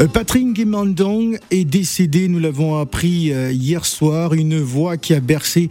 Euh, Patrick Guimandong est décédé, nous l'avons appris euh, hier soir, une voix qui a bercé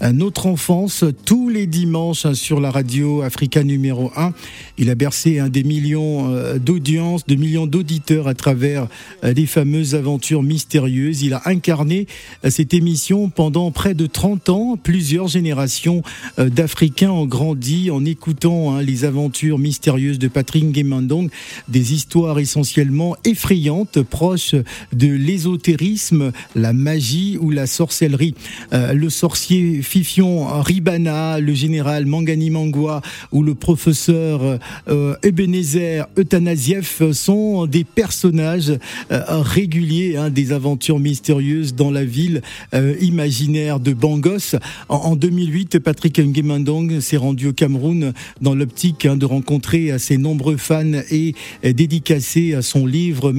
euh, notre enfance tous les dimanches hein, sur la radio Africa numéro 1. Il a bercé un des millions d'audiences, de millions d'auditeurs à travers les fameuses aventures mystérieuses. Il a incarné cette émission pendant près de 30 ans. Plusieurs générations d'Africains ont grandi en écoutant hein, les aventures mystérieuses de Patrick Guimandong, des histoires essentiellement effrayantes proche de l'ésotérisme, la magie ou la sorcellerie. Euh, le sorcier Fifion Ribana, le général Mangani Mangwa ou le professeur euh, Ebenezer Euthanasieff sont des personnages euh, réguliers hein, des aventures mystérieuses dans la ville imaginaire de Bangos. En, 2008, Patrick Nguemandong s'est rendu au Cameroun dans l'optique hein, de rencontrer ses nombreux fans et dédicacer à son livre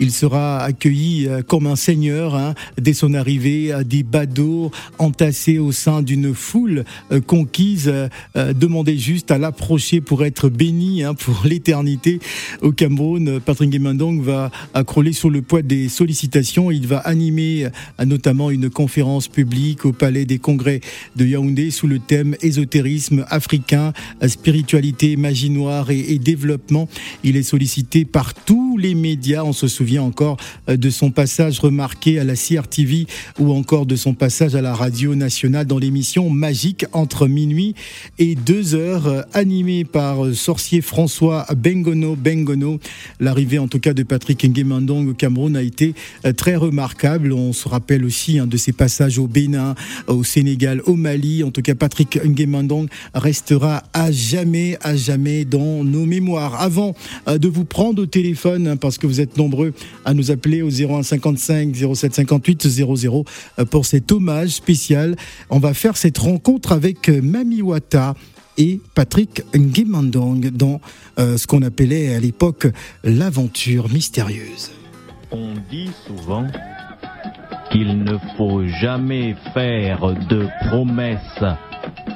Il sera accueilli euh, comme un seigneur hein, dès son arrivée à des badauds entassés au sein d'une foule euh, conquise. Euh, demandez juste à l'approcher pour être béni hein, pour l'éternité. Au Cameroun, Patrick Guémandong va accroler sur le poids des sollicitations. Il va animer notamment une conférence publique au Palais des Congrès de Yaoundé sous le thème ésotérisme africain, spiritualité, magie noire et, et développement. Il est sollicité par tous les médias on se souvient encore euh, de son passage remarqué à la CRTV ou encore de son passage à la radio nationale dans l'émission Magique entre minuit et deux heures, euh, animée par euh, sorcier François Bengono Bengono. L'arrivée en tout cas de Patrick Nguemandong au Cameroun a été très remarquable. On se rappelle aussi hein, de ses passages au Bénin, au Sénégal, au Mali. En tout cas, Patrick Nguemandong restera à jamais, à jamais dans nos mémoires. Avant de vous prendre au téléphone, hein, que vous êtes nombreux à nous appeler au 0155 0758 00 pour cet hommage spécial. On va faire cette rencontre avec euh, Mami Wata et Patrick Ngimandong dans euh, ce qu'on appelait à l'époque l'aventure mystérieuse. On dit souvent qu'il ne faut jamais faire de promesses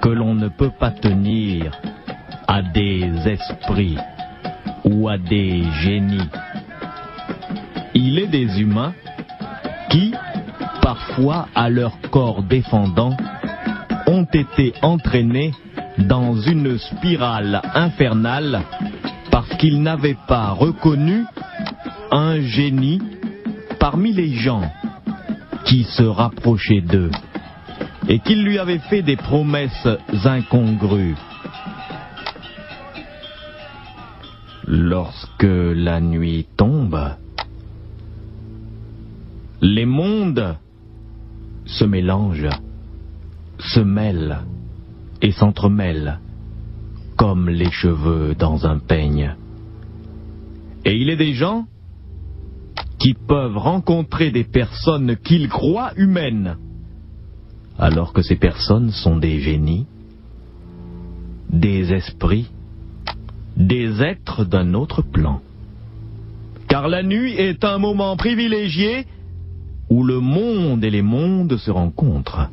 que l'on ne peut pas tenir à des esprits ou à des génies il est des humains qui, parfois à leur corps défendant, ont été entraînés dans une spirale infernale parce qu'ils n'avaient pas reconnu un génie parmi les gens qui se rapprochaient d'eux et qui lui avaient fait des promesses incongrues. Lorsque la nuit tombe, les mondes se mélangent, se mêlent et s'entremêlent comme les cheveux dans un peigne. Et il est des gens qui peuvent rencontrer des personnes qu'ils croient humaines, alors que ces personnes sont des génies, des esprits, des êtres d'un autre plan. Car la nuit est un moment privilégié où le monde et les mondes se rencontrent.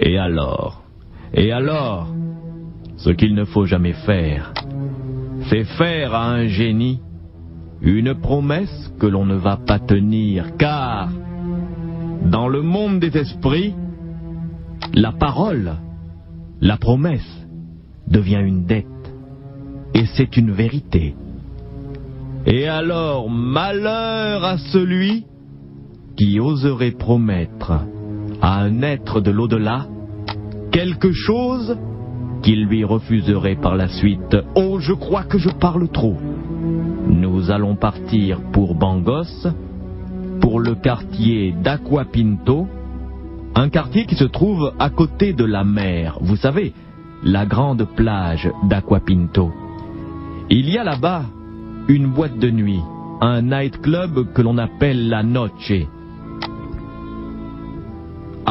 Et alors Et alors Ce qu'il ne faut jamais faire, c'est faire à un génie une promesse que l'on ne va pas tenir, car dans le monde des esprits, la parole, la promesse, devient une dette, et c'est une vérité. Et alors, malheur à celui qui oserait promettre à un être de l'au-delà quelque chose qu'il lui refuserait par la suite. Oh, je crois que je parle trop. Nous allons partir pour Bangos, pour le quartier d'Aquapinto, un quartier qui se trouve à côté de la mer. Vous savez, la grande plage d'Aquapinto. Il y a là-bas une boîte de nuit, un nightclub que l'on appelle la Noche.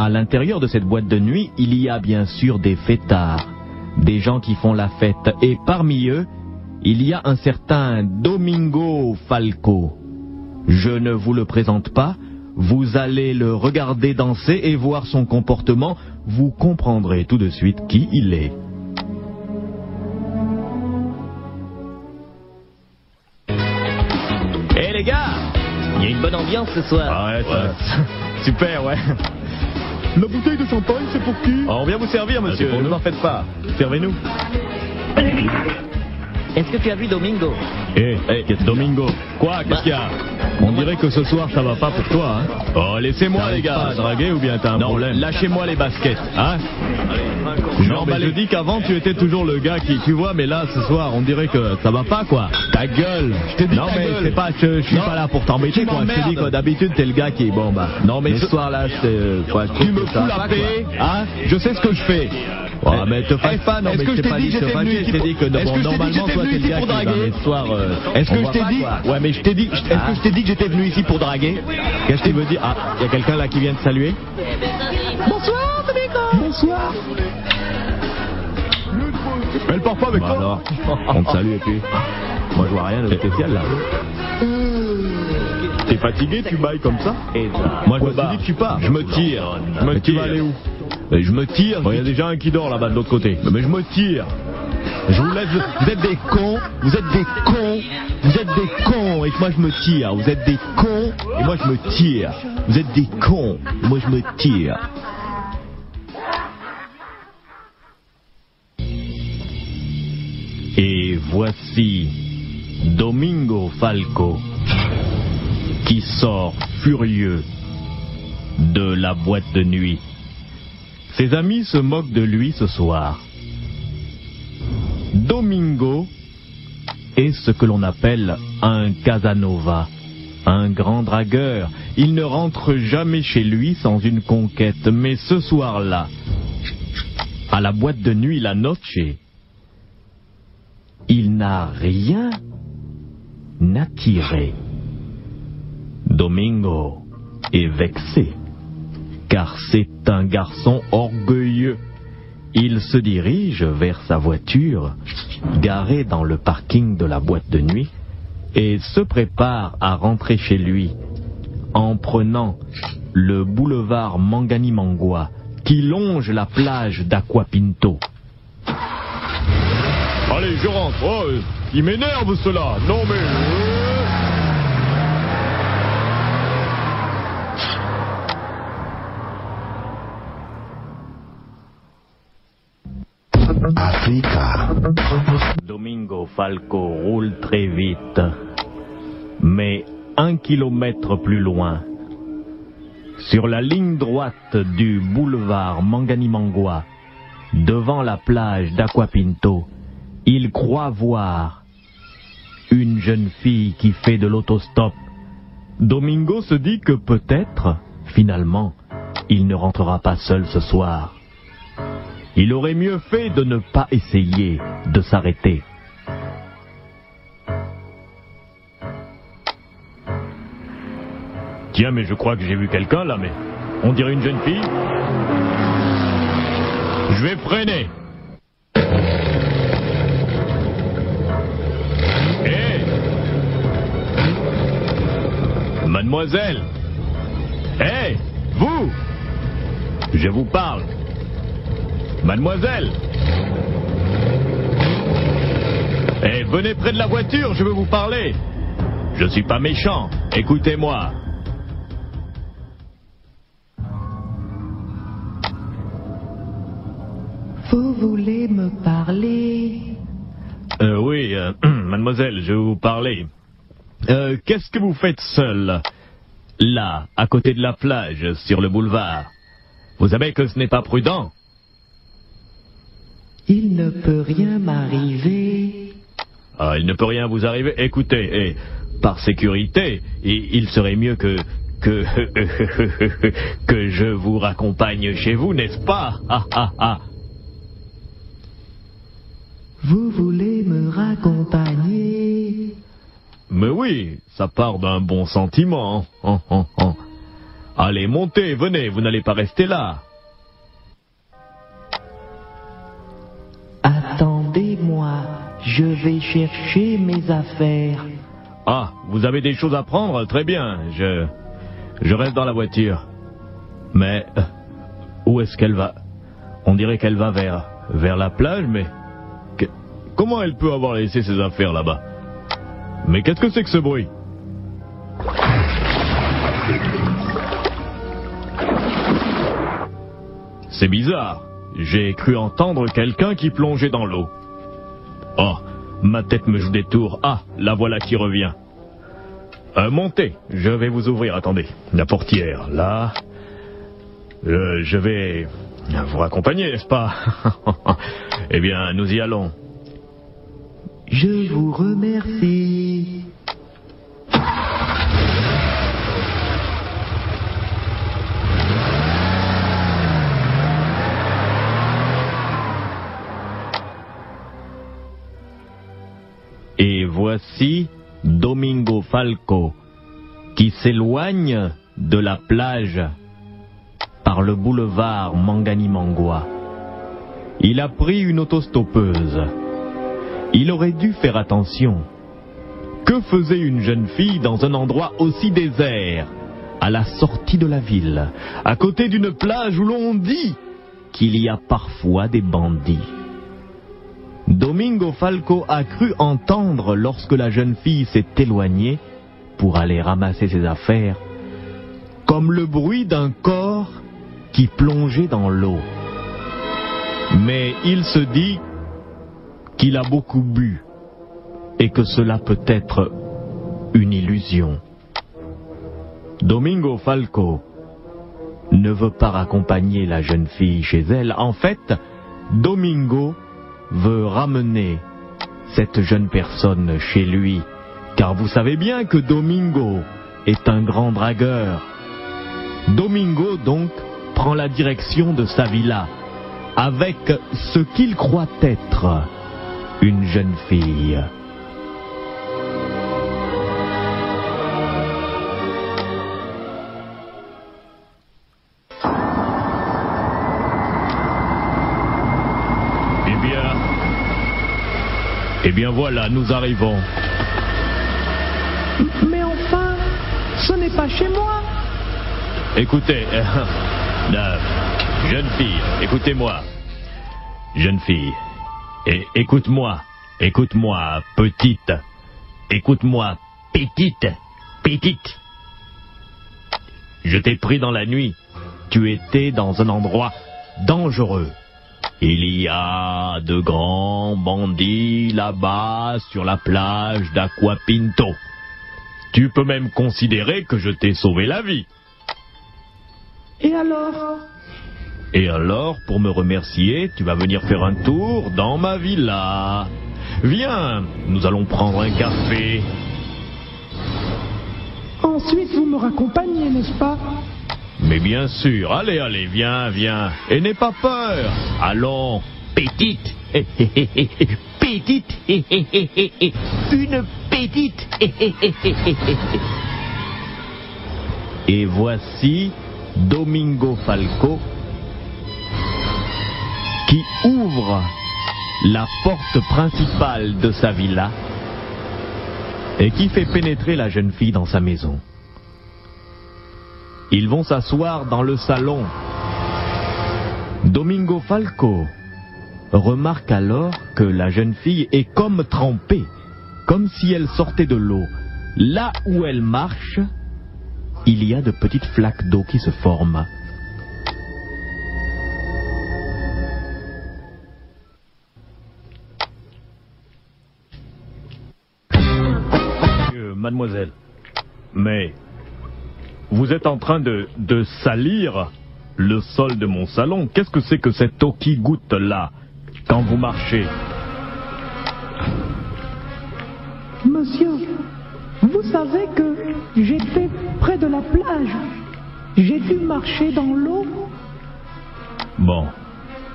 À l'intérieur de cette boîte de nuit, il y a bien sûr des fêtards, des gens qui font la fête, et parmi eux, il y a un certain Domingo Falco. Je ne vous le présente pas, vous allez le regarder danser et voir son comportement, vous comprendrez tout de suite qui il est. Eh les gars, il y a une bonne ambiance ce soir. Ah Super ouais. La bouteille de champagne, c'est pour qui On vient vous servir, monsieur, pour ne nous. vous en faites pas. Servez-nous. Est-ce que tu as vu Domingo Eh, Domingo, quoi, qu'est-ce qu'il y a On dirait que ce soir ça va pas pour toi, hein Oh, laissez-moi les gars. Pas à draguer ou bien t'as un non, problème lâchez-moi les baskets, hein Non, mais je dis qu'avant tu étais toujours le gars qui, tu vois, mais là ce soir on dirait que ça va pas quoi. Ta gueule. Je t'ai dit Non mais c'est pas, je, je suis pas là pour t'embêter quoi. Je te dis que d'habitude t'es le gars qui, bon bah. Non mais ce soir là, je te- quoi, je trouve Tu me fous la paix, hein? Je sais ce que je fais. Oh, mais te fâche Est-ce- pas, non mais que je t'ai pas dit que j'étais venu ici dit que Est-ce que bon, je t'ai dit que normalement j'étais toi venu t'es le ici gars pour qui va, draguer mais ce soir. Est-ce que je t'ai dit. Ouais, mais je t'ai dit, est-ce que je t'ai dit que j'étais venu ici pour draguer Qu'est-ce que tu veux dire Ah, il y a quelqu'un là qui vient de saluer Bonsoir, Domingo. Bonsoir. Elle part pas avec toi alors, on te salue et puis. Moi je vois rien de spécial là. T'es fatigué, tu bailles comme ça Moi je me dis que tu pars. Je me tire. Je me Tu vas aller où Je me tire. Il y a déjà un qui dort là-bas de l'autre côté. Mais je me tire. Je vous laisse. Vous êtes des cons. Vous êtes des cons. Vous êtes des cons. Et moi je me tire. Vous êtes des cons. Et moi je me tire. Vous êtes des cons. Et moi je me tire. Et voici Domingo Falco qui sort furieux de la boîte de nuit. Ses amis se moquent de lui ce soir. Domingo est ce que l'on appelle un Casanova, un grand dragueur. Il ne rentre jamais chez lui sans une conquête, mais ce soir-là, à la boîte de nuit La Noche, il n'a rien attiré. Domingo est vexé, car c'est un garçon orgueilleux. Il se dirige vers sa voiture, garée dans le parking de la boîte de nuit, et se prépare à rentrer chez lui en prenant le boulevard Mangani-Mangua qui longe la plage d'Aquapinto. Allez, je rentre. Oh, il m'énerve cela. Non mais. Domingo Falco roule très vite. Mais un kilomètre plus loin, sur la ligne droite du boulevard Mangani-Mangua, devant la plage d'Aquapinto, il croit voir une jeune fille qui fait de l'autostop. Domingo se dit que peut-être, finalement, il ne rentrera pas seul ce soir. Il aurait mieux fait de ne pas essayer de s'arrêter. Tiens, mais je crois que j'ai vu quelqu'un là, mais on dirait une jeune fille. Je vais freiner. Hé Mademoiselle Hé Vous Je vous parle Mademoiselle Eh, venez près de la voiture, je veux vous parler. Je suis pas méchant, écoutez-moi. Vous voulez me parler? Euh, oui, euh, mademoiselle, je vais vous parler. Euh, qu'est-ce que vous faites seule Là, à côté de la plage, sur le boulevard? Vous savez que ce n'est pas prudent. Il ne peut rien m'arriver. Ah, il ne peut rien vous arriver. Écoutez, eh, par sécurité, il serait mieux que que que je vous raccompagne chez vous, n'est-ce pas? Ah, ah, ah. Vous voulez me raccompagner? Mais oui, ça part d'un bon sentiment. Hum, hum, hum. Allez, montez, venez, vous n'allez pas rester là. Je vais chercher mes affaires. Ah, vous avez des choses à prendre Très bien, je je reste dans la voiture. Mais euh, où est-ce qu'elle va? On dirait qu'elle va vers vers la plage, mais comment elle peut avoir laissé ses affaires là-bas? Mais qu'est-ce que c'est que ce bruit? C'est bizarre. J'ai cru entendre quelqu'un qui plongeait dans l'eau. Oh, ma tête me joue des tours. Ah, la voilà qui revient. Euh, montez, je vais vous ouvrir. Attendez, la portière, là. Euh, je vais vous raccompagner, n'est-ce pas Eh bien, nous y allons. Je vous remercie. Voici Domingo Falco qui s'éloigne de la plage par le boulevard Mangani-Mangua. Il a pris une autostoppeuse. Il aurait dû faire attention. Que faisait une jeune fille dans un endroit aussi désert, à la sortie de la ville, à côté d'une plage où l'on dit qu'il y a parfois des bandits? Domingo Falco a cru entendre lorsque la jeune fille s'est éloignée pour aller ramasser ses affaires, comme le bruit d'un corps qui plongeait dans l'eau. Mais il se dit qu'il a beaucoup bu et que cela peut être une illusion. Domingo Falco ne veut pas raccompagner la jeune fille chez elle. En fait, Domingo veut ramener cette jeune personne chez lui, car vous savez bien que Domingo est un grand dragueur. Domingo donc prend la direction de sa villa avec ce qu'il croit être une jeune fille. Eh bien voilà, nous arrivons. Mais enfin, ce n'est pas chez moi. Écoutez, euh, jeune fille, écoutez-moi. Jeune fille, et écoute-moi, écoute-moi, petite, écoute-moi, petite, petite. Je t'ai pris dans la nuit. Tu étais dans un endroit dangereux. Il y a de grands bandits là-bas sur la plage d'Aquapinto. Tu peux même considérer que je t'ai sauvé la vie. Et alors? Et alors, pour me remercier, tu vas venir faire un tour dans ma villa. Viens, nous allons prendre un café. Ensuite, vous me raccompagnez, n'est-ce pas? Mais bien sûr, allez, allez, viens, viens. Et n'aie pas peur. Allons, petite. petite. Une petite. Et voici Domingo Falco qui ouvre la porte principale de sa villa et qui fait pénétrer la jeune fille dans sa maison. Ils vont s'asseoir dans le salon. Domingo Falco remarque alors que la jeune fille est comme trempée, comme si elle sortait de l'eau. Là où elle marche, il y a de petites flaques d'eau qui se forment. Mademoiselle, mais vous êtes en train de, de salir le sol de mon salon. Qu'est-ce que c'est que cette eau qui goutte là quand vous marchez Monsieur, vous savez que j'étais près de la plage. J'ai dû marcher dans l'eau. Bon,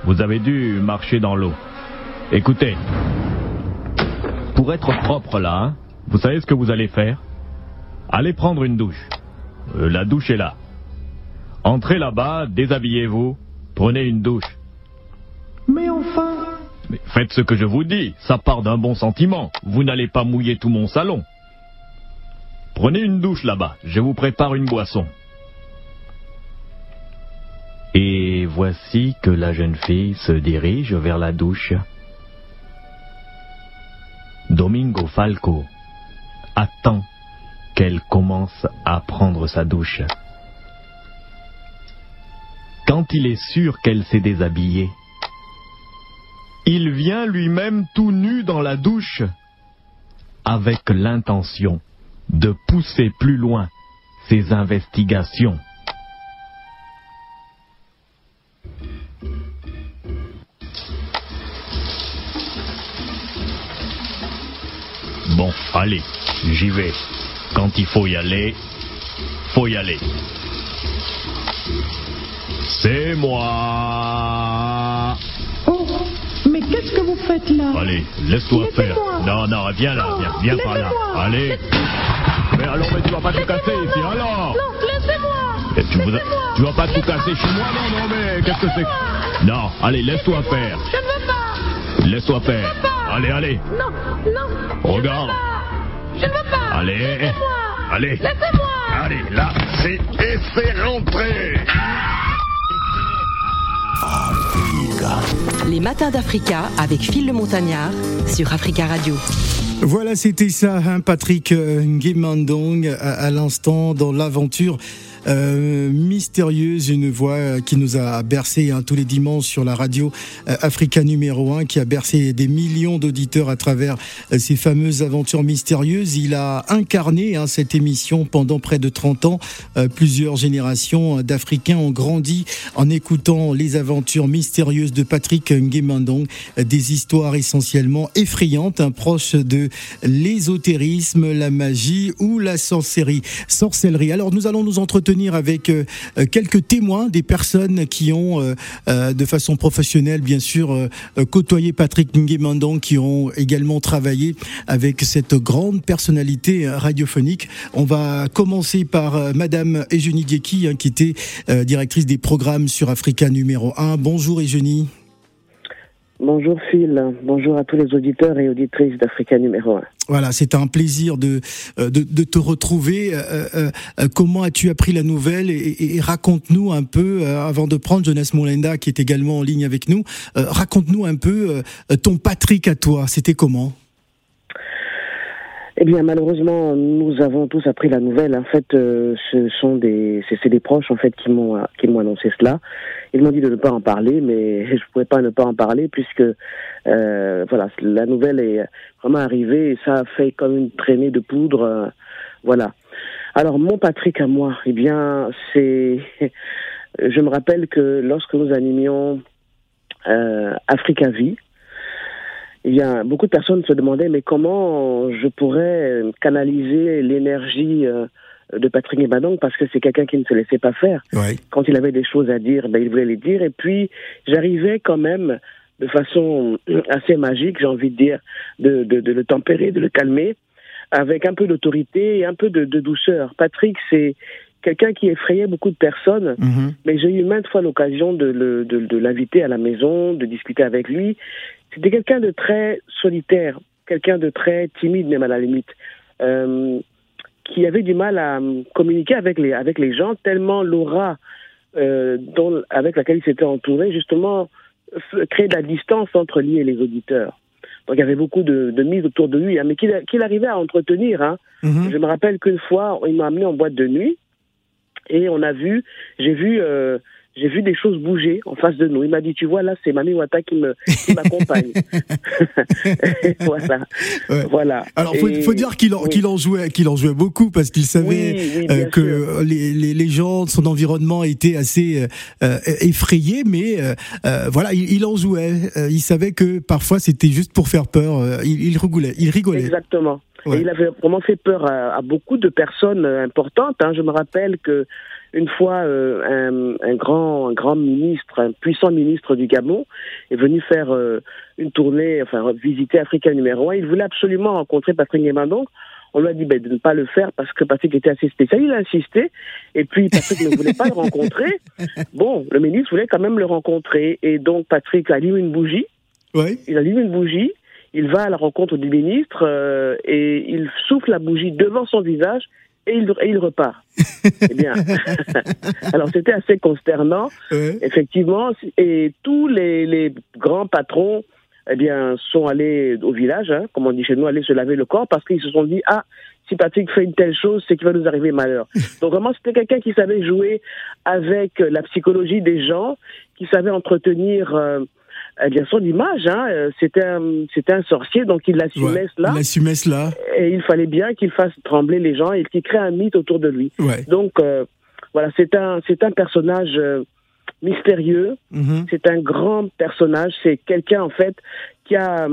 vous avez dû marcher dans l'eau. Écoutez, pour être propre là, hein, vous savez ce que vous allez faire? Allez prendre une douche. Euh, la douche est là. Entrez là-bas, déshabillez-vous, prenez une douche. Mais enfin, Mais faites ce que je vous dis, ça part d'un bon sentiment. Vous n'allez pas mouiller tout mon salon. Prenez une douche là-bas, je vous prépare une boisson. Et voici que la jeune fille se dirige vers la douche. Domingo Falco attend qu'elle commence à prendre sa douche. Quand il est sûr qu'elle s'est déshabillée, il vient lui-même tout nu dans la douche, avec l'intention de pousser plus loin ses investigations. Bon, allez, j'y vais. Quand il faut y aller, faut y aller. C'est moi. Oh, mais qu'est-ce que vous faites là? Allez, laisse-toi faire. Non, non, viens là, viens, viens par là. Allez. Mais alors, mais tu vas pas tout casser ici, alors Non, laissez-moi Et tu, voudrais- tu vas pas tout casser chez moi, non, non, mais qu'est-ce que c'est que- Non, allez, laisse-toi faire. Je ne veux pas Laisse-toi faire. pas. Allez, allez. Non, non Regarde. Je ne veux pas Allez. Laissez-moi Allez. Laissez-moi Allez, là, c'est... Et c'est rentré Les matins d'Africa avec Phil le Montagnard sur Africa Radio. Voilà, c'était ça, hein, Patrick euh, Nguemandong, à, à l'instant dans l'aventure euh, mystérieuse, une voix euh, qui nous a bercé hein, tous les dimanches sur la radio euh, Africa numéro 1, qui a bercé des millions d'auditeurs à travers euh, ces fameuses aventures mystérieuses. Il a incarné hein, cette émission pendant près de 30 ans. Euh, plusieurs générations euh, d'Africains ont grandi en écoutant les aventures mystérieuses de Patrick Nguemandong, euh, des histoires essentiellement effrayantes, hein, proches de l'ésotérisme, la magie ou la sorcellerie. sorcellerie. Alors nous allons nous entretenir avec euh, euh, quelques témoins, des personnes qui ont, euh, de façon professionnelle bien sûr, côtoyé Patrick Nguemandong, qui ont également travaillé avec cette grande personnalité radiophonique. On va commencer par Madame Eugénie Dieki, hein, qui était directrice des programmes sur Africa numéro 1. Bonjour Eugénie. Bonjour Phil, bonjour à tous les auditeurs et auditrices d'Africa numéro 1. Voilà, c'est un plaisir de, euh, de, te retrouver. Euh, euh, comment as-tu appris la nouvelle et, raconte-nous un peu, avant de prendre Jonas Molenda qui est également en ligne avec nous, raconte-nous un peu ton Patrick à toi. C'était comment? Eh bien malheureusement, nous avons tous appris la nouvelle. En fait, euh, ce sont des, c'est des proches en fait qui m'ont qui m'ont annoncé cela. Ils m'ont dit de ne pas en parler, mais je pouvais pas ne pas en parler puisque euh, voilà, la nouvelle est vraiment arrivée et ça a fait comme une traînée de poudre. euh, voilà. Alors mon Patrick à moi, eh bien c'est, je me rappelle que lorsque nous animions euh, Africa Vie, eh bien, beaucoup de personnes se demandaient mais comment je pourrais canaliser l'énergie euh, de Patrick Ebadong parce que c'est quelqu'un qui ne se laissait pas faire. Ouais. Quand il avait des choses à dire, ben, il voulait les dire. Et puis, j'arrivais quand même de façon assez magique, j'ai envie de dire, de, de, de le tempérer, de le calmer, avec un peu d'autorité et un peu de, de douceur. Patrick, c'est quelqu'un qui effrayait beaucoup de personnes. Mhm. Mais j'ai eu maintes fois l'occasion de l'inviter à la maison, de discuter avec lui. C'était quelqu'un de très solitaire, quelqu'un de très timide même à la limite, euh, qui avait du mal à euh, communiquer avec les, avec les gens, tellement l'aura euh, dont- avec laquelle il s'était entouré, justement, créait de la distance entre lui et les auditeurs. Donc il y avait beaucoup de, de mise autour de lui, hein, mais qu'il arrivait à entretenir. Hein. Mhm. Je me rappelle qu'une fois, il m'a amené en boîte de nuit et on a vu, j'ai vu, euh, j'ai vu des choses bouger en face de nous. Il m'a dit, tu vois, là, c'est Mami Wata qui me, qui m'accompagne. Voilà, Ouais. voilà. Alors, faut, Et- faut dire qu'il en, oui. en jouait, qu'il en jouait beaucoup parce qu'il savait Oui, oui, bien euh, que les, les, les gens de son environnement étaient assez euh, effrayés, mais euh, euh, voilà, il, il en jouait. Euh, il savait que parfois c'était juste pour faire peur. Euh, il, il rigolait. Il rigolait. Exactement. Ouais. Et il avait vraiment fait peur à, à beaucoup de personnes importantes. hein. Je me rappelle que une fois, euh, un, un grand, un grand ministre, un puissant ministre du Gabon, est venu faire euh, une tournée, enfin visiter Africa numéro 1. Il voulait absolument rencontrer Patrick Nguemandong. On lui a dit ben, de ne pas le faire parce que Patrick était assez spécial. Il a insisté. Et puis Patrick ne voulait pas le rencontrer. Bon, le ministre voulait quand même le rencontrer. Et donc Patrick allume une bougie Ouais. il allume une bougie, il va à la rencontre du ministre euh, et il souffle la bougie devant son visage et il, et il repart. eh bien, alors c'était assez consternant, Ouais. effectivement, et tous les, les grands patrons eh bien, sont allés au village, hein, comme on dit chez nous, aller se laver le corps parce qu'ils se sont dit ah si Patrick fait une telle chose, c'est qu'il va nous arriver malheur. Donc vraiment, c'était quelqu'un qui savait jouer avec la psychologie des gens, qui savait entretenir euh, eh bien son image. Hein. Euh, c'était un, c'était un sorcier, donc il assumait Ouais, cela. Il assumait cela. Et il fallait bien qu'il fasse trembler les gens et qu'il crée un mythe autour de lui. Ouais. Donc euh, voilà, c'est un, c'est un personnage euh, mystérieux. Mhm. C'est un grand personnage. C'est quelqu'un, en fait, qui a.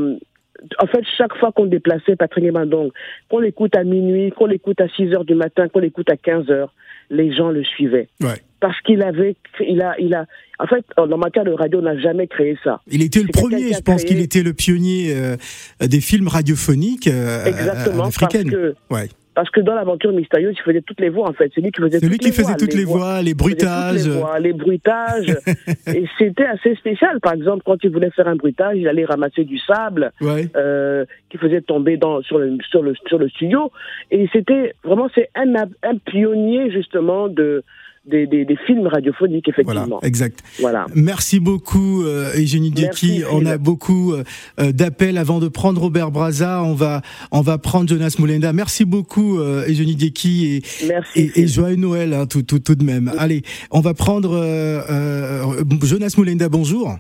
En fait, chaque fois qu'on déplaçait Patrick Mandong, qu'on l'écoute à minuit, qu'on l'écoute à 6 heures du matin, qu'on l'écoute à 15 heures, les gens le suivaient. Ouais. Parce qu'il avait. Il a, il a, en fait, dans ma carrière de radio, on n'a jamais créé ça. Il était le premier, je pense créé- qu'il était le pionnier euh, des films radiophoniques euh, Exactement. Parce africaines. que, Ouais. Parce que dans l'aventure mystérieuse, il faisait toutes les voix, en fait. C'est lui qui faisait C'est lui toutes qui les faisait voix. toutes les voix, les toutes bruitages. Les, voix, les bruitages. et c'était assez spécial. Par exemple, quand il voulait faire un bruitage, il allait ramasser du sable Ouais. euh, qui faisait tomber dans, sur, le, sur, le, sur le studio. Et c'était vraiment, c'est un, un pionnier justement de, des, des, des films radiophoniques, Voilà, effectivement. exact. Voilà. Merci beaucoup, euh, Eugénie Dieki. On a beaucoup euh, euh, d'appels avant de prendre Robert Braza. On va, on va prendre Jonas Moulenda. Merci beaucoup, euh, Eugénie Dieki et, Merci. et, et joyeux Noël, hein, tout, tout, tout de même. Allez, on va prendre euh, euh, Jonas Moulenda. Bonjour.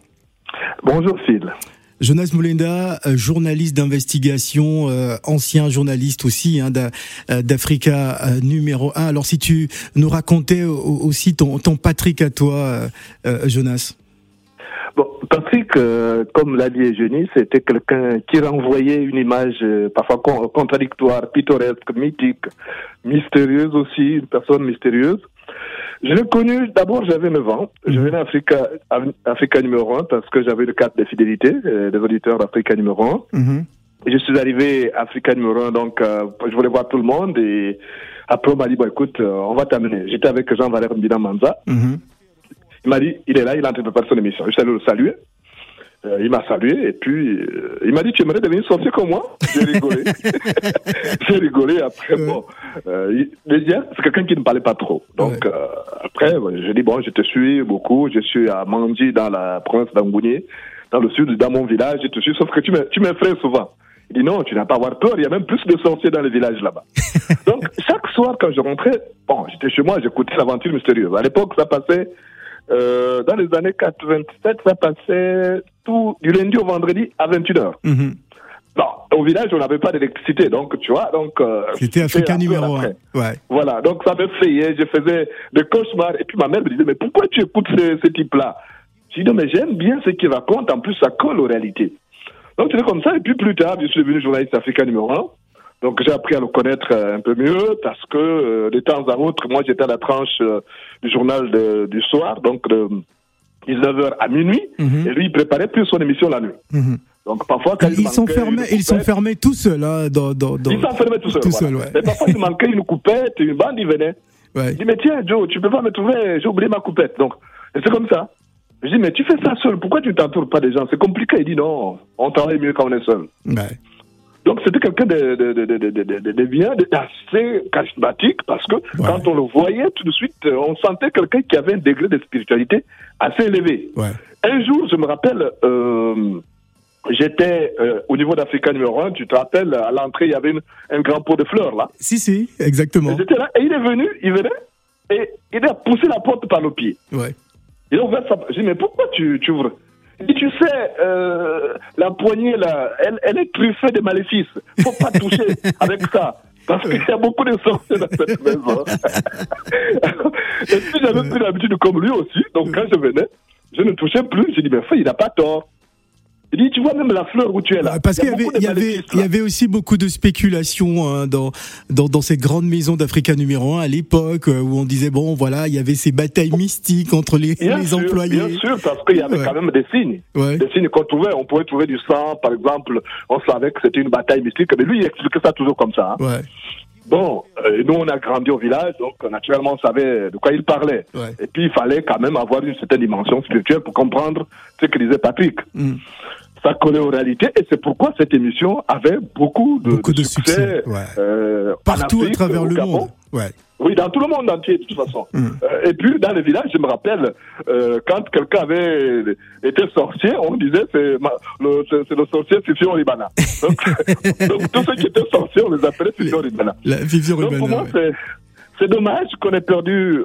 Bonjour Phil. Jonas Moulenda, euh, journaliste d'investigation, euh, ancien journaliste aussi hein, euh, d'Africa numéro 1. Alors si tu nous racontais au- aussi ton, ton Patrick à toi, Jonas. Bon, Patrick, euh, comme l'a dit Eugénie, c'était quelqu'un qui renvoyait une image euh, parfois con- contradictoire, pittoresque, mythique, mystérieuse aussi, une personne mystérieuse. Je l'ai connu, d'abord j'avais 9 ans, je venais Africa, Africa numéro 1 parce que j'avais le cadre de fidélité euh, des auditeurs d'Africa numéro 1. Mhm. Et je suis arrivé à Africa numéro 1, donc euh, je voulais voir tout le monde et après on m'a dit, bon écoute, euh, on va t'amener. J'étais avec Jean-Valère Mbina Manza. Mhm. Il m'a dit, il est là, il est en train de préparer son émission. Je suis allé le saluer. Euh, il m'a salué et puis euh, il m'a dit, tu aimerais devenir sorcier comme moi? J'ai rigolé. J'ai rigolé. Après, Ouais. bon, euh, déjà, c'est quelqu'un qui ne parlait pas trop. Donc, Ouais. euh, après, j'ai dit, bon, je te suis beaucoup. Je suis à Mandi, dans la province d'Angounier, dans le sud, dans mon village. Je te suis, sauf que tu me- tu m'effraies souvent. Il dit, non, tu n'as pas à avoir peur. Il y a même plus de sorciers dans le village là-bas. Donc, chaque soir, quand je rentrais, bon, j'étais chez moi, j'écoutais l'aventure mystérieuse. À l'époque, ça passait euh, dans les années 87, ça passait tout du lundi au vendredi à 21h. Mhm. Bon, au village, on n'avait pas d'électricité, donc tu vois, donc. euh, C'était Africa un numéro 1. après. Ouais. Voilà, donc ça me frayait, je faisais des cauchemars. Et puis ma mère me disait, mais pourquoi tu écoutes ce, ce type-là? Je dis, non, mais j'aime bien ce qu'il raconte, en plus ça colle aux réalités. Donc c'était comme ça, et puis plus tard, je suis devenu journaliste africain numéro 1. Donc j'ai appris à le connaître euh, un peu mieux, parce que euh, de temps à autre, moi j'étais à la tranche euh, du journal de- du soir, donc de 19h à minuit, Mhm. et lui il préparait plus son émission la nuit. Mhm. Donc parfois, quand il Ils sont manquait fermés, ils sont fermés tout seuls hein, dans, dans, dans... il s'enfermait tout seul. Tout voilà. seul, ouais. Mais parfois, il manquait une coupette, une bande, il venait. Ouais. Il dit, mais tiens, Joe, tu peux pas me trouver, j'ai oublié ma coupette. Donc, et c'est comme ça. Je dis, mais tu fais ça seul, pourquoi tu t'entoures pas des gens? C'est compliqué. Il dit, non, on travaille mieux quand on est seul. Ouais. Donc, c'était quelqu'un de, bien, d'assez charismatique, parce que quand on le voyait, tout de suite, euh, on sentait quelqu'un qui avait un degré de spiritualité assez élevé. Ouais. Un jour, je me rappelle, euh, j'étais euh, au niveau d'Africa numéro 1, tu te rappelles, à l'entrée, il y avait une- un grand pot de fleurs, là. Si, si, exactement. Et J'étais là, et il est venu, il venait, et il a poussé la porte par le pied. Ouais. Il a ouvert sa porte. J'ai dit, mais pourquoi tu, tu ouvres? Dit, tu sais, euh, la poignée, là, elle, elle est truffée de maléfices. faut pas toucher avec ça. Parce qu'il y a beaucoup de sorciers dans cette maison. et puis j'avais pris l'habitude comme lui aussi. Donc quand je venais, je ne touchais plus. J'ai dit, mais frère, il n'a pas tort. Il dit, tu vois même la fleur où tu es là. Bah, Parce qu'il y avait, y y aussi beaucoup de spéculation hein, dans, dans dans cette grande maison d'Africa numéro 1 à l'époque euh, où on disait bon voilà il y avait ces batailles mystiques entre les, Bien les sûr, employés. Bien sûr, parce qu'il y avait Ouais. quand même des signes. Ouais. Des signes qu'on trouvait. On pouvait trouver du sang, par exemple. On savait que c'était une bataille mystique. Mais lui, il expliquait ça toujours comme ça. hein. Ouais. Bon, euh, nous, on a grandi au village, donc naturellement, on savait de quoi il parlait. Ouais. Et puis, il fallait quand même avoir une certaine dimension spirituelle pour comprendre ce que disait Patrick. Mm. Ça collait aux réalités, et c'est pourquoi cette émission avait beaucoup de, Beaucoup de de succès, ouais. euh, Partout à Afrique, travers au le Gabon. monde. Ouais. Oui, dans tout le monde entier, de toute façon. Mm. Euh, et puis, dans les villages, je me rappelle, euh, quand quelqu'un avait été sorcier, on disait c'est le, sorcier Fifion Ribana. Donc, donc, tous ceux qui étaient sorciers, on les appelait Fifion Ribana. La Fifion Ribana. Donc, pour moi, c'est c'est dommage qu'on ait perdu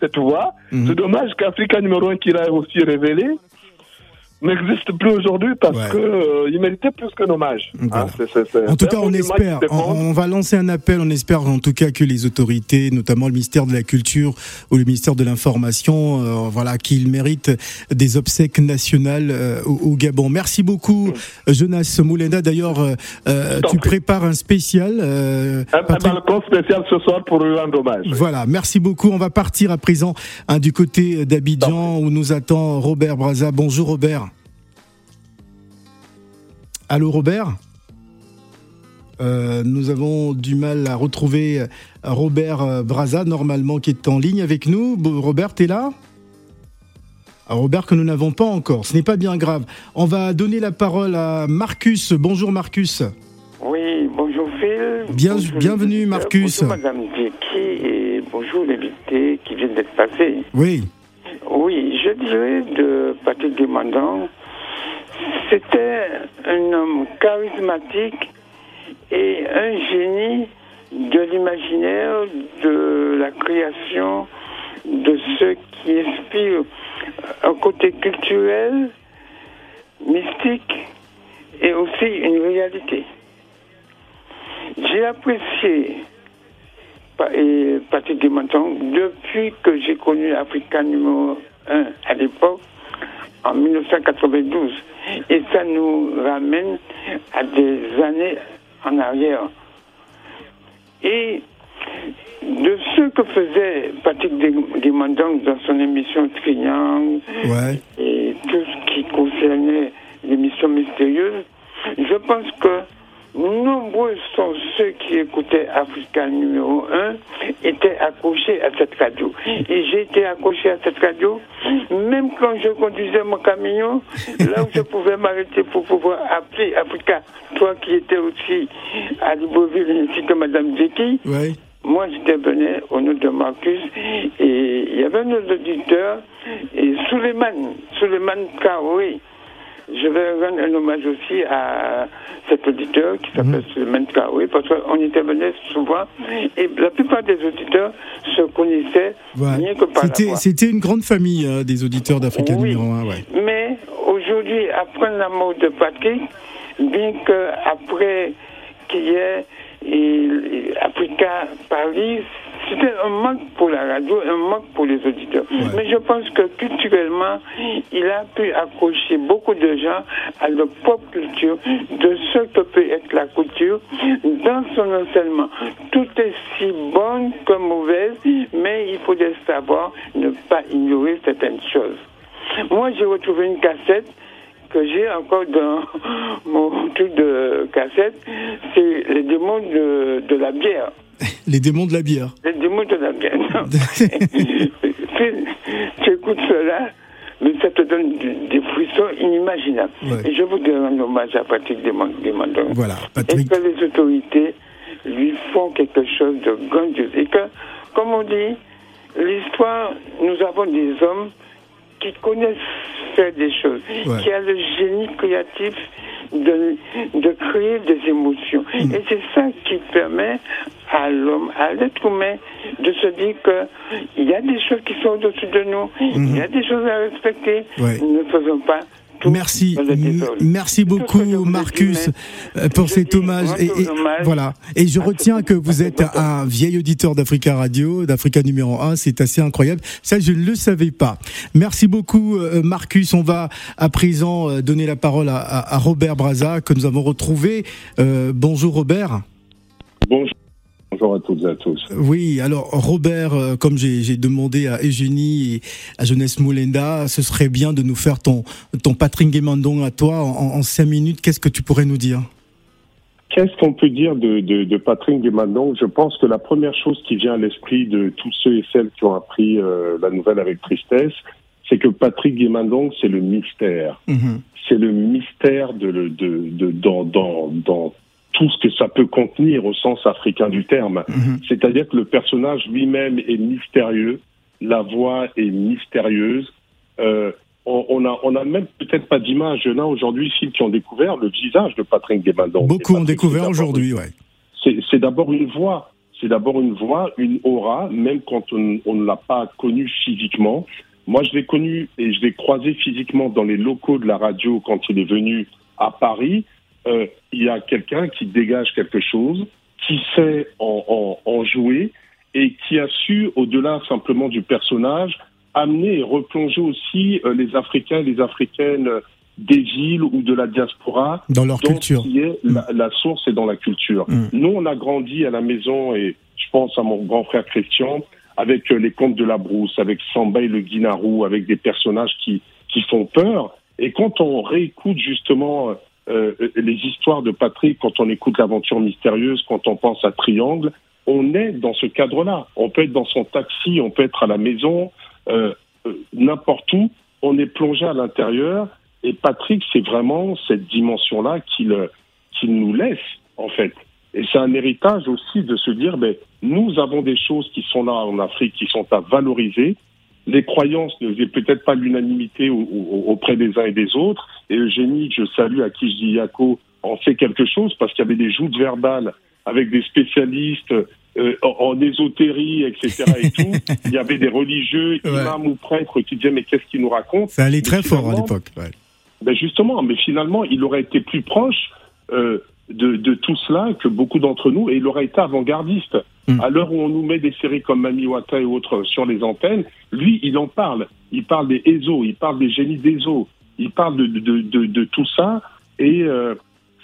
cette voix. Mm. C'est dommage qu'Africa numéro 1 qui l'a aussi révélé n'existe plus aujourd'hui parce qu'il euh, méritait plus qu'un hommage. Hein, en tout cas, on espère, on, va lancer un appel, on espère en tout cas que les autorités, notamment le ministère de la Culture ou le ministère de l'Information, euh, voilà, qu'ils méritent des obsèques nationales euh, au, Gabon. Merci beaucoup, Jonas Moulenda. D'ailleurs, tu prépares un spécial. un, balcon spécial ce soir pour lui rendre hommage. Voilà, merci beaucoup. On va partir à présent hein, du côté d'Abidjan où nous attend Robert Braza. Bonjour Robert. Allô Robert euh, nous avons du mal à retrouver euh, Robert euh, Braza, normalement, qui est en ligne avec nous. Robert, es là? Ah, Robert, que nous n'avons pas encore. Ce n'est pas bien grave. On va donner la parole à Marcus. Bonjour Marcus. Oui, bonjour Phil. Bien, bienvenue Marcus. Bonjour Madame Vicky et bonjour l'invité qui vient d'être passé. Oui. Oui, je dirais de Patrick Demandant c'était un homme charismatique et un génie de l'imaginaire, de la création, de ce qui inspire un côté culturel, mystique et aussi une réalité. J'ai apprécié Patrick Demonton depuis que j'ai connu Africa numéro 1 à l'époque, en 1992. Et ça nous ramène à des années en arrière. Et de ce que faisait Patrick Desmondons dans son émission Triangle et tout ce qui concernait l'émission mystérieuse, je pense que Nombreux sont ceux qui écoutaient Africa numéro 1, étaient accrochés à cette radio. Et j'ai été accroché à cette radio, même quand je conduisais mon camion, là où je pouvais m'arrêter pour pouvoir appeler Africa, toi qui étais aussi à Libreville, ainsi que Madame Zeki. Moi, j'étais venu au nom de Marcus et il y avait un auditeur, et Suleiman, Suleiman Kaoui, je vais rendre un hommage aussi à cet auditeur qui s'appelle mmh. Suleiman parce qu'on intervenait souvent et la plupart des auditeurs se connaissaient mieux que par c'était, C'était une grande famille hein, des auditeurs d'Africa numéro 1. Ouais. Mais aujourd'hui, après la mort de Patrick, bien qu'après qu'il y ait Africa Paris, c'était un manque pour la radio, un manque pour les auditeurs. Mais je pense que culturellement, il a pu accrocher beaucoup de gens à leur propre culture, de ce que peut être la culture dans son enseignement. Tout est si bon que mauvaise, mais il faut savoir ne pas ignorer certaines choses. Moi, j'ai retrouvé une cassette que j'ai encore dans mon truc de cassette, c'est les démons de la bière. Les démons de la bière. Les démons de la bière. tu, écoutes cela, mais ça te donne des frissons inimaginables. Et je voudrais rendre hommage à Patrick Demandon. Voilà, Patrick. Et que les autorités lui font quelque chose de grandiose? Et que, comme on dit, l'histoire, nous avons des hommes qui connaissent faire des choses, qui a le génie créatif de, de créer des émotions. Mm. Et c'est ça qui permet à l'homme, à l'être humain, de se dire qu'il y a des choses qui sont au-dessus de nous, mm-hmm. il y a des choses à respecter, nous ne faisons pas Merci, merci beaucoup Marcus euh, pour cet hommage. Et, voilà. Et je retiens que vous êtes un vieil auditeur d'Africa Radio, d'Africa numéro 1. C'est assez incroyable. Ça, je ne le savais pas. Merci beaucoup euh, Marcus. On va à présent euh, donner la parole à, Robert Braza que nous avons retrouvé. bonjour Robert. Bonjour. Bonjour à toutes et à tous. Oui, alors Robert, euh, comme j'ai demandé à Eugénie et à Jeunesse Moulenda, ce serait bien de nous faire ton, ton Patrick Guémandon à toi en, cinq minutes. Qu'est-ce que tu pourrais nous dire? Qu'est-ce qu'on peut dire de, de, Patrick Guémandon Je pense que la première chose qui vient à l'esprit de tous ceux et celles qui ont appris euh, la nouvelle avec tristesse, c'est que Patrick Guémandon, c'est le mystère. Mhm. C'est le mystère de, de, de dans, dans, dans tout ce que ça peut contenir au sens africain du terme. Mhm. C'est-à-dire que le personnage lui-même est mystérieux, la voix est mystérieuse. Euh, on, on a, on a même peut-être pas d'image. Il y en a aujourd'hui ici qui ont découvert le visage de Patrick Guémandon. Beaucoup ont découvert aujourd'hui, ouais. C'est c'est d'abord une voix. C'est d'abord une voix, une aura, même quand on, on ne l'a pas connu physiquement. Moi, je l'ai connu et je l'ai croisé physiquement dans les locaux de la radio quand il est venu à Paris. Euh, il y a quelqu'un qui dégage quelque chose, qui sait en, en, en jouer et qui a su, au-delà simplement du personnage, amener et replonger aussi euh, les Africains et les Africaines euh, des villes ou de la diaspora Dans leur dans culture. qui est la, la source et dans la culture. Mm. Nous, on a grandi à la maison et je pense à mon grand frère Christian avec euh, les contes de la brousse, avec Samba et le Guinarou, avec des personnages qui, qui font peur. Et quand on réécoute justement euh, les histoires de Patrick, quand on écoute l'aventure mystérieuse, quand on pense à Triangle, on est dans ce cadre-là. On peut être dans son taxi, on peut être à la maison, euh, euh, n'importe où. On est plongé à l'intérieur. Et Patrick, c'est vraiment cette dimension-là qu'il qu'il nous laisse, en fait. Et c'est un héritage aussi de se dire, ben, nous avons des choses qui sont là en Afrique, qui sont à valoriser. Les croyances ne faisaient peut-être pas l'unanimité au- au- auprès des uns et des autres. Et Eugénie, que je salue, à qui je dis Yako, en fait quelque chose parce qu'il y avait des joutes verbales avec des spécialistes euh, en, en ésotérie, etc. Et tout. Il y avait des religieux, imams ou prêtres qui disaient mais qu'est-ce qu'ils nous racontent Ça allait très fort à l'époque. ouais. ben justement, mais finalement, il aurait été plus proche euh, de, de tout cela que beaucoup d'entre nous, et il aurait été avant-gardiste. Mm. À l'heure où on nous met des séries comme Mami Wata et autres sur les antennes, lui, il en parle. Il parle des ESO, il parle des génies des eaux, il parle de, de, de, de tout ça, et euh,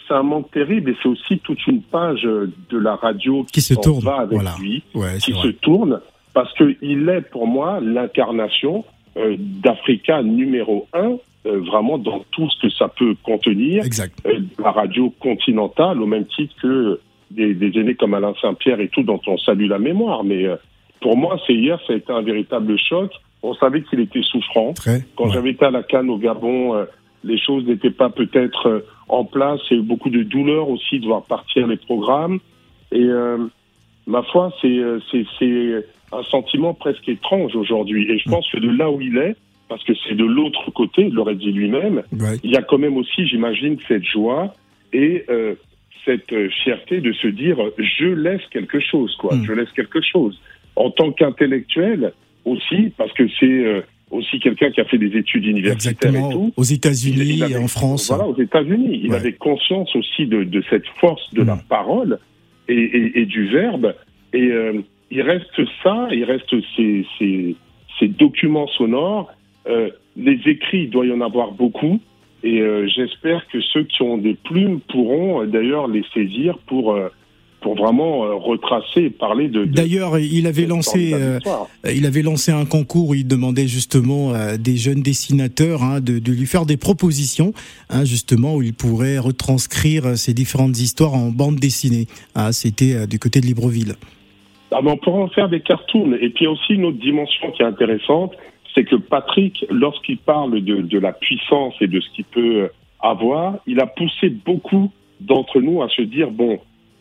c'est un manque terrible, et c'est aussi toute une page de la radio qui, Qui se tourne, va avec voilà. lui Ouais, qui se tourne parce qu'il est pour moi l'incarnation euh, d'Africa numéro un, euh, vraiment dans tout ce que ça peut contenir. Exact. Euh, la radio continentale, au même titre que des, des aînés comme Alain Saint-Pierre et tout, dont on salue la mémoire. Mais euh, pour moi, c'est hier, ça a été un véritable choc. On savait qu'il était souffrant. Très. Quand ouais. j'avais été à la Cannes au Gabon, euh, les choses n'étaient pas peut-être euh, en place. Il y a eu beaucoup de douleur aussi de voir partir les programmes. Et euh, ma foi, c'est euh, c'est c'est un sentiment presque étrange aujourd'hui. Et je pense que de là où il est, parce que c'est de l'autre côté, il l'aurait dit lui-même, Ouais. il y a quand même aussi, j'imagine, cette joie et euh, cette euh, fierté de se dire je laisse quelque chose, quoi. Mm. Je laisse quelque chose. En tant qu'intellectuel aussi, parce que c'est euh, aussi quelqu'un qui a fait des études universitaires et tout. Aux États-Unis et en France. Voilà, aux États-Unis. Il Ouais. avait conscience aussi de, de cette force de la Mm. parole et, et- et du verbe. Et euh, il reste ça, il reste ces, ces, ces documents sonores. Euh, les écrits, il doit y en avoir beaucoup. Et euh, j'espère que ceux qui ont des plumes pourront euh, d'ailleurs les saisir pour, pour vraiment euh, retracer et parler de. D'ailleurs, il avait lancé, euh, il avait lancé un concours où il demandait justement à des jeunes dessinateurs hein, de, de lui faire des propositions, hein, justement où il pourrait retranscrire ces différentes histoires en bande dessinée. Ah, C'était euh, du côté de Libreville. Ah, mais on pourra en faire des cartoons. Et puis il y a aussi une autre dimension qui est intéressante, c'est que Patrick, lorsqu'il parle de, de la puissance et de ce qu'il peut avoir, il a poussé beaucoup d'entre nous à se dire, bon,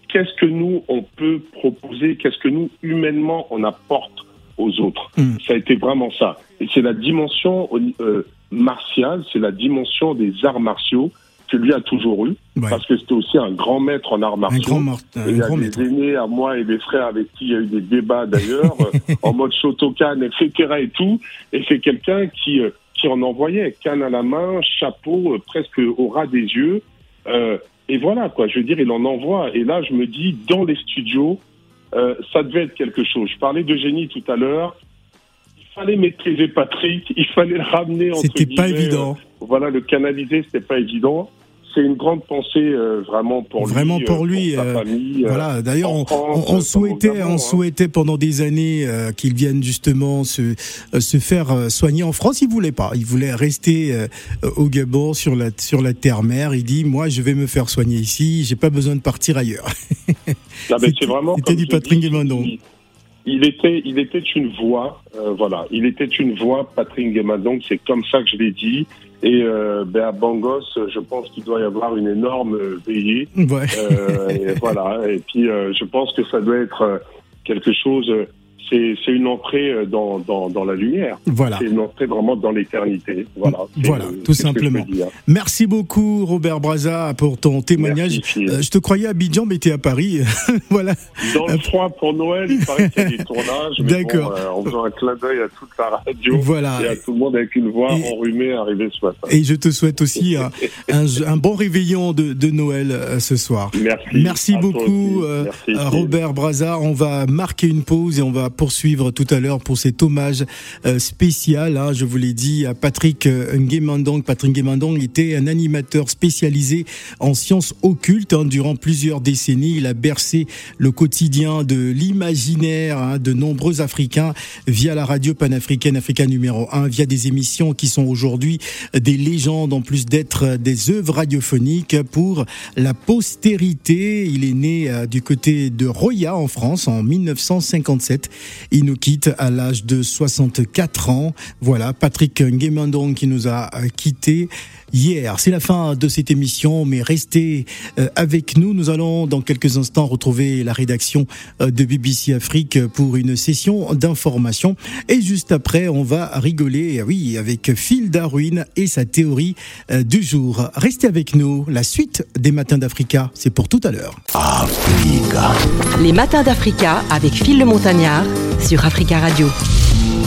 qu'est-ce que nous, on peut proposer, qu'est-ce que nous, humainement, on apporte aux autres. Mm. Ça a été vraiment ça. Et c'est la dimension euh, martiale, c'est la dimension des arts martiaux que lui a toujours eu, Ouais. parce que c'était aussi un grand maître en arts Un martiaux. grand, mar- un Il y a grand des maître. aînés à moi et des frères avec qui il y a eu des débats d'ailleurs, euh, en mode Shotokan, etc. et tout. Et c'est quelqu'un qui, euh, qui en envoyait, canne à la main, chapeau, euh, presque au ras des yeux. Euh, et voilà, quoi, je veux dire, il en envoie. Et là, je me dis, dans les studios, euh, ça devait être quelque chose. Je parlais de génie tout à l'heure. Il fallait maîtriser Patrick, il fallait le ramener entre C'était pas évident. euh, voilà, le canaliser, c'était pas évident. C'est une grande pensée euh, vraiment pour lui, Vraiment pour euh, lui, sa euh, famille. Voilà. D'ailleurs, on, France, on- on comme au souhaitait, Gabon, on hein. souhaitait pendant des années qu'il vienne justement se se faire soigner en France. Il voulait pas. Il voulait rester au Gabon sur la sur la terre-mer. Il dit, moi, je vais me faire soigner ici. J'ai pas besoin de partir ailleurs. C'était- c'est vraiment c'était comme du Patrick dis, Guémandon. Il- était, il était une voix, euh, voilà, il était une voix, Patrick Donc c'est comme ça que je l'ai dit. Et euh, ben à Bangos, je pense qu'il doit y avoir une énorme veillée. Ouais. Euh, et voilà. Et puis, euh, je pense que ça doit être quelque chose c'est une entrée euh, dans, dans, dans, la lumière. Voilà. C'est une entrée vraiment dans l'éternité. Voilà, voilà tout simplement. Merci beaucoup, Robert Braza, pour ton témoignage. Euh, je te croyais à Abidjan, mais tu es à Paris. voilà. Dans le froid pour Noël, il paraît qu'il y a des tournages. D'accord. Bon, euh, en faisant un clin d'œil à toute la radio voilà. et à tout le monde avec une voix enrhumée arrivée ce matin. Et je te souhaite aussi un, un, bon réveillon de, de Noël ce soir. Merci. Merci beaucoup, Robert Braza. On va marquer une pause et on va poursuivre tout à l'heure pour cet hommage euh, spécial. Hein, je vous l'ai dit à Patrick euh, Nguemandong. Patrick Nguemandong était un animateur spécialisé en sciences occultes. Hein, durant plusieurs décennies, il a bercé le quotidien de l'imaginaire hein, de nombreux Africains via la radio panafricaine Africa numéro 1, via des émissions qui sont aujourd'hui des légendes en plus d'être des œuvres radiophoniques pour la postérité. Il est né euh, du côté de Roya en France en 1957 il nous quitte à l'âge de 64 ans. Voilà, Patrick Nguemandong qui nous a euh, quittés hier. C'est la fin de cette émission, mais restez euh, avec nous. Nous allons dans quelques instants retrouver la rédaction euh, de BBC Afrique pour une session d'information. Et juste après, on va rigoler, ah oui, avec Phil Darwin et sa théorie du jour. Restez avec nous. La suite des Matins d'Africa, c'est pour tout à l'heure. Les Matins d'Africa avec Phil le Montagnard sur Africa Radio.